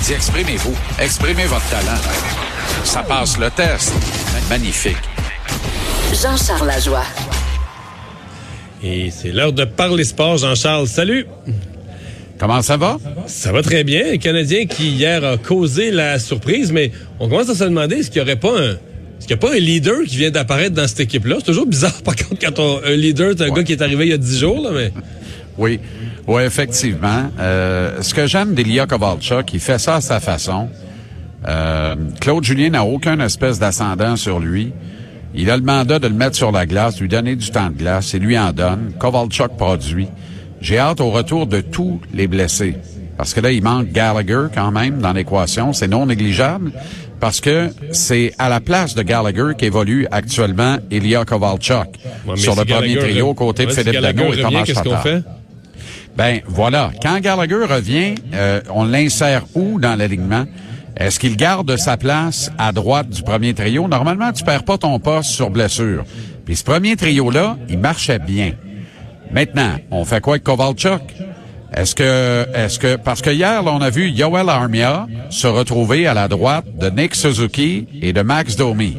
Dis, exprimez-vous. Exprimez votre talent. Ça passe le test. Magnifique. Jean-Charles Lajoie. Et c'est l'heure de parler sport, Jean-Charles. Salut! Comment ça va? Ça va très bien. Un Canadien qui hier a causé la surprise, mais on commence à se demander est-ce qu'il n'y aurait pas un. Est-ce qu'il n'y a pas un leader qui vient d'apparaître dans cette équipe-là? C'est toujours bizarre, par contre, quand on, un leader, c'est un gars qui est arrivé il y a dix jours, là, mais. Oui. Oui, effectivement. Euh, ce que j'aime d'Elia Kovalchuk, il fait ça à sa façon. Euh, Claude Julien n'a aucun espèce d'ascendant sur lui. Il a le mandat de le mettre sur la glace, lui donner du temps de glace, et lui en donne. Kovalchuk produit. J'ai hâte au retour de tous les blessés. Parce que là, il manque Gallagher quand même dans l'équation. C'est non négligeable. Parce que c'est à la place de Gallagher qu'évolue actuellement Ilya Kovalchuk Ouais, sur le si premier trio re- côté de ouais, si Philippe Dano et Thomas Tatar. Ben voilà, quand Gallagher revient, euh, on l'insère où dans l'alignement? Est-ce qu'il garde sa place à droite du premier trio? Normalement, tu perds pas ton poste sur blessure. Puis ce premier trio-là, il marchait bien. Maintenant, on fait quoi avec Kovalchuk? Est-ce que, est-ce que, parce que hier, on a vu Yoel Armia se retrouver à la droite de Nick Suzuki et de Max Domi.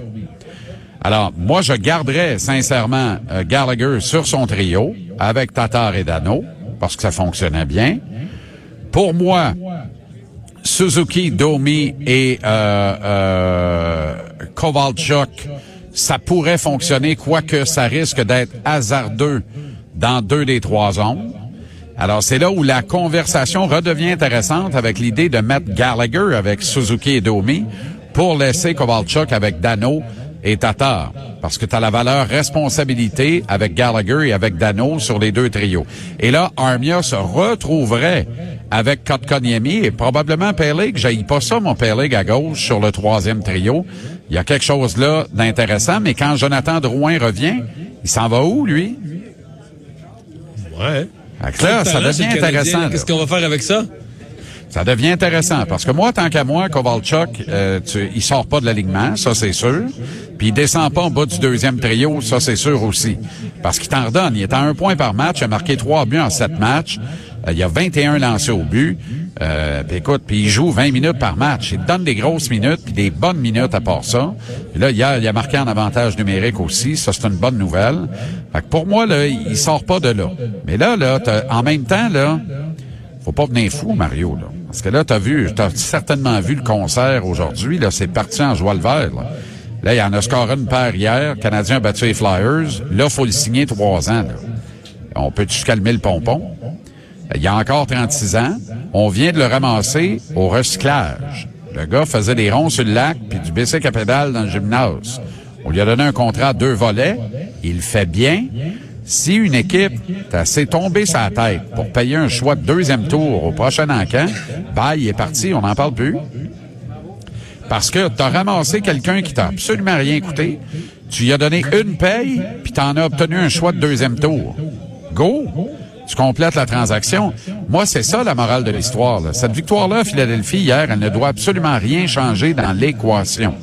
Alors, moi, je garderais sincèrement euh, Gallagher sur son trio avec Tatar et Dano parce que ça fonctionnait bien. Pour moi, Suzuki, Domi et euh, euh, Kovalchuk, ça pourrait fonctionner, quoique ça risque d'être hasardeux dans deux des trois zones. Alors, c'est là où la conversation redevient intéressante avec l'idée de mettre Gallagher avec Suzuki et Domi pour laisser Kovalchuk avec Dano et Tatar. Parce que tu as la valeur responsabilité avec Gallagher et avec Dano sur les deux trios. Et là, Armia se retrouverait avec Kotkaniemi et probablement Peleg. J'aille pas ça, mon Peleg à gauche sur le troisième trio. Il y a quelque chose là d'intéressant, mais quand Jonathan Drouin revient, il s'en va où, lui? Ouais. Là, ça devient intéressant. Qu'est-ce qu'on va faire avec ça? Ça devient intéressant parce que moi, tant qu'à moi, Kovalchuk, euh, tu, il sort pas de l'alignement, ça c'est sûr. Puis il descend pas en bas du deuxième trio, ça c'est sûr aussi. Parce qu'il t'en redonne. Il est à un point par match, il a marqué trois buts en sept matchs. Euh, il a 21 lancés au but. Euh, puis écoute, puis il joue 20 minutes par match. Il donne des grosses minutes, puis des bonnes minutes à part ça. Puis là, hier, il a marqué en avantage numérique aussi. Ça, c'est une bonne nouvelle. Fait que pour moi, là, il sort pas de là. Mais là, là, en même temps, là, faut pas venir fou, Mario, là. Parce que là, t'as vu, t'as certainement vu le concert aujourd'hui, là, c'est parti en joie le vert, là. Il y en a scoré une paire hier, Canadien a battu les Flyers. Là, faut le signer trois ans. On peut-tu calmer le pompon? Il y a encore 36 ans. On vient de le ramasser au recyclage. Le gars faisait des ronds sur le lac puis du bicycle à dans le gymnase. On lui a donné un contrat à deux volets. Il fait bien. Si une équipe t'a assez tombé sa tête pour payer un choix de deuxième tour au prochain encamp, bah, il est parti, on n'en parle plus. Parce que t'as ramassé quelqu'un qui t'a absolument rien coûté. Tu lui as donné une paye, puis t'en as obtenu un choix de deuxième tour. Go! Tu complètes la transaction. Moi, c'est ça la morale de l'histoire. Cette victoire-là Philadelphie hier, elle ne doit absolument rien changer dans l'équation.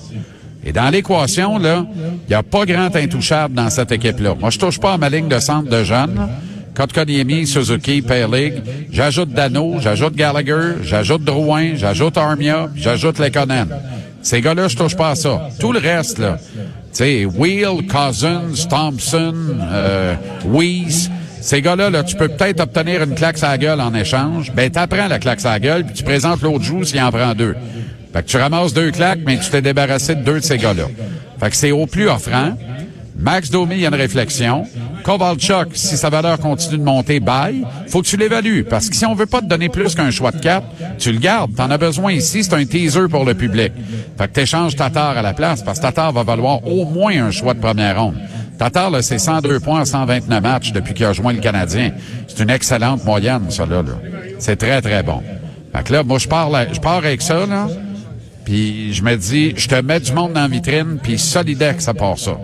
Et dans l'équation, là, il n'y a pas grand intouchable dans cette équipe-là. Moi, je touche pas à ma ligne de centre de jeunes. Kotkaniemi, Suzuki, Pearlig. J'ajoute Dano, j'ajoute Gallagher, j'ajoute Drouin, j'ajoute Armia, j'ajoute Lekonen. Ces gars-là, je touche pas à ça. Tout le reste, là, tu sais, Wheel, Cousins, Thompson, euh, Weiss, ces gars-là, là, tu peux peut-être obtenir une claque à gueule en échange. Ben, t'apprends la claque à gueule, puis tu présentes l'autre joue s'il en prend deux. Fait que tu ramasses deux claques, mais tu t'es débarrassé de deux de ces gars-là. Fait que c'est au plus offrant. Max Domi, il y a une réflexion. Kovalchuk, si sa valeur continue de monter, bye. Faut que tu l'évalues. Parce que si on veut pas te donner plus qu'un choix de quatre, tu le gardes. T'en as besoin ici. C'est un teaser pour le public. Fait que t'échanges Tatar à la place parce que Tatar va valoir au moins un choix de première ronde. Tatar, là, c'est 102 points en 129 matchs depuis qu'il a rejoint le Canadien. C'est une excellente moyenne, ça, là. là. C'est très, très bon. Fait que là, moi, je pars, je pars avec ça, là. Puis je me dis, je te mets du monde dans la vitrine, puis Solidex, ça part ça.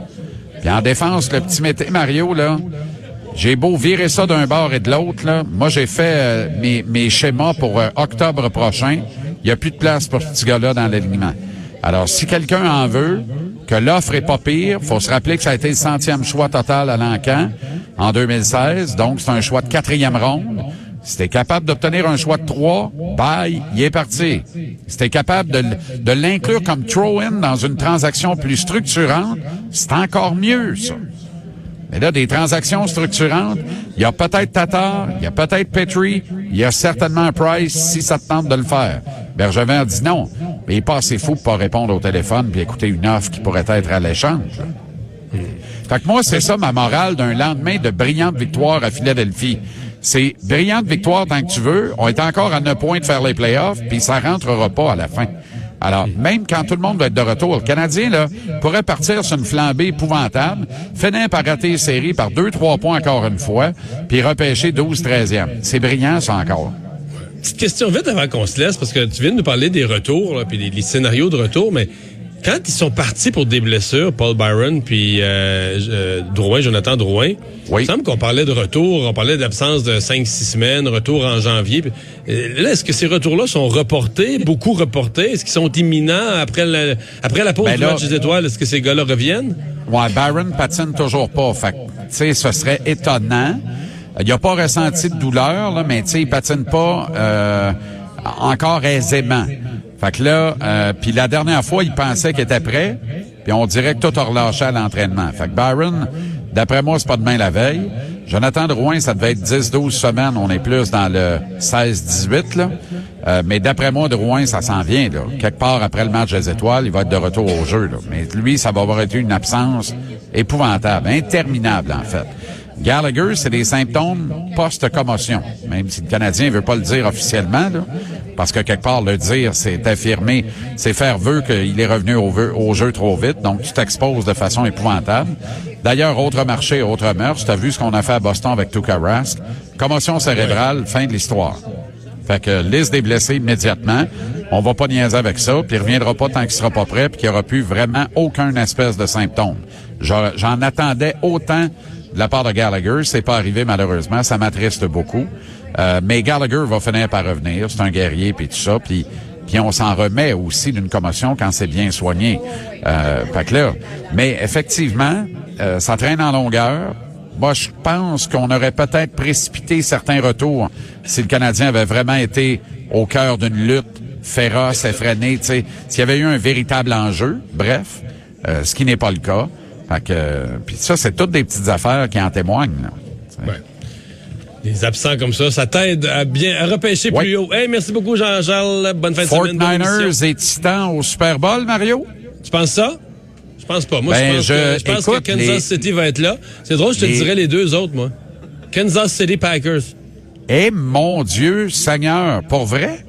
Puis en défense, le petit mété Mario, là, j'ai beau virer ça d'un bord et de l'autre, là. Moi, j'ai fait euh, mes, mes schémas pour euh, octobre prochain. Il n'y a plus de place pour ce petit gars-là dans l'alignement. Alors, si quelqu'un en veut, que l'offre est pas pire, faut se rappeler que ça a été le centième choix total à l'encan en 2016. Donc, c'est un choix de quatrième ronde. Si t'es capable d'obtenir un choix de trois, bye, il est parti. Si t'es capable de, de l'inclure comme throw-in dans une transaction plus structurante, c'est encore mieux, ça. Mais là, des transactions structurantes, il y a peut-être Tatar, il y a peut-être Petrie, il y a certainement Price si ça te tente de le faire. Bergevin a dit non, mais il est pas assez fou pour pas répondre au téléphone puis écouter une offre qui pourrait être alléchante. là. Fait que moi, c'est ça ma morale d'un lendemain de brillante victoire à Philadelphie. C'est brillante victoire tant que tu veux. On est encore à 9 points de faire les playoffs, puis ça rentrera pas à la fin. Alors, même quand tout le monde va être de retour, le Canadien, là, pourrait partir sur une flambée épouvantable, finir par rater les séries par 2-3 points encore une fois, puis repêcher 12-13e. C'est brillant, ça, encore. Petite question vite avant qu'on se laisse, parce que tu viens de nous parler des retours, là, puis des, des scénarios de retour, mais quand ils sont partis pour des blessures, Paul Byron puis euh, euh, Drouin, Jonathan Drouin, Oui. il me semble qu'on parlait de retour, on parlait d'absence de 5-6 semaines, retour en janvier. puis, euh, là, est-ce que ces retours-là sont reportés, beaucoup reportés? Est-ce qu'ils sont imminents après, le, après la pause Ben du match des étoiles? Est-ce que ces gars-là reviennent? Ouais, Byron patine toujours pas. Fait tu sais, ce serait étonnant. Il a pas ressenti de douleur, là, mais il patine pas euh, encore aisément. Fait que là, euh, puis la dernière fois, il pensait qu'il était prêt, puis on dirait que tout a relâché à l'entraînement. Fait que Byron, d'après moi, c'est pas demain la veille. Jonathan Drouin, ça devait être 10-12 semaines. On est plus dans le 16-18, là. Euh, mais d'après moi, Drouin, ça s'en vient. Quelque part après le match des étoiles, il va être de retour au jeu. Mais lui, ça va avoir été une absence épouvantable, interminable, en fait. Gallagher, c'est des symptômes post-commotion, même si le Canadien veut pas le dire officiellement, parce que quelque part, le dire, c'est affirmer, c'est faire vœu qu'il est revenu au, jeu trop vite, donc tu t'exposes de façon épouvantable. D'ailleurs, autre marché, autre mœurs, tu as vu ce qu'on a fait à Boston avec Tuka Rask? Commotion cérébrale, fin de l'histoire. Fait que liste des blessés immédiatement. On va pas niaiser avec ça, puis il reviendra pas tant qu'il sera pas prêt, puis qu'il n'y aura plus vraiment aucun espèce de symptôme. J'en attendais autant la part de Gallagher. C'est pas arrivé malheureusement. Ça m'attriste beaucoup. Euh, mais Gallagher va finir par revenir. C'est un guerrier, puis tout ça. Puis puis on s'en remet aussi d'une commotion quand c'est bien soigné. Euh, là, mais effectivement, euh, ça traîne en longueur. Moi, je pense qu'on aurait peut-être précipité certains retours si le Canadien avait vraiment été au cœur d'une lutte féroce, effrénée, s'il y avait eu un véritable enjeu, bref, euh, ce qui n'est pas le cas. Fait que, puis ça, c'est toutes des petites affaires qui en témoignent. là. Des absents comme ça, ça t'aide à bien à repêcher plus haut. Hey, merci beaucoup, Jean-Charles. Bonne fin de Fort semaine. bonne émission. Niners et Titans au Super Bowl, Mario? Tu penses ça? Je pense pas. Moi, Ben, je pense, je- que, je pense écoute, que Kansas les- City va être là. C'est drôle, je te les- dirais les deux autres, moi. Kansas City Packers. Eh mon Dieu, Seigneur, pour vrai?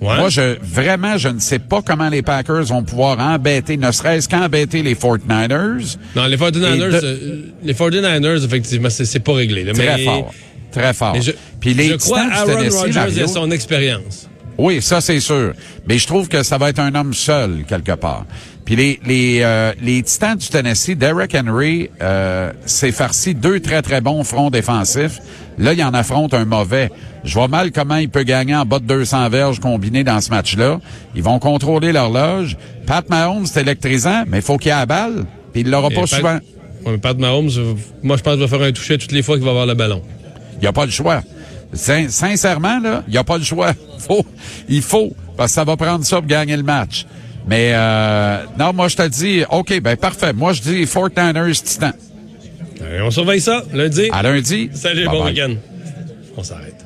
Ouais. Moi, je vraiment, je ne sais pas comment les Packers vont pouvoir embêter, ne serait-ce qu'embêter les 49ers. non, les 49ers, Et de- euh, les 49ers, effectivement, c'est pas réglé. là. Très mais, fort. Très fort. je, Puis les je crois du Aaron Rodgers et son expérience. Oui, ça c'est sûr. Mais je trouve que ça va être un homme seul quelque part. Puis les les euh, les Titans du Tennessee, Derek Henry euh, s'est farci deux très très bons fronts défensifs. Là, il en affronte un mauvais. Je vois mal comment il peut gagner en bas de 200 verges combinés dans ce match-là. Ils vont contrôler l'horloge. Pat Mahomes, c'est électrisant, mais il faut qu'il ait la balle. Puis il l'aura pas Pat- souvent. Ouais, Pat Mahomes, moi, je pense qu'il va faire un toucher toutes les fois qu'il va avoir le ballon. Il n'y a pas le choix. Sin- sincèrement, là, il n'y a pas le choix. Faut, il faut, parce que ça va prendre ça pour gagner le match. Mais euh, non, moi je te dis, OK, ben parfait. Moi je dis Fort Niners Titan. Allez, on surveille ça lundi. À lundi. Salut, Bye bon bye. week-end. On s'arrête.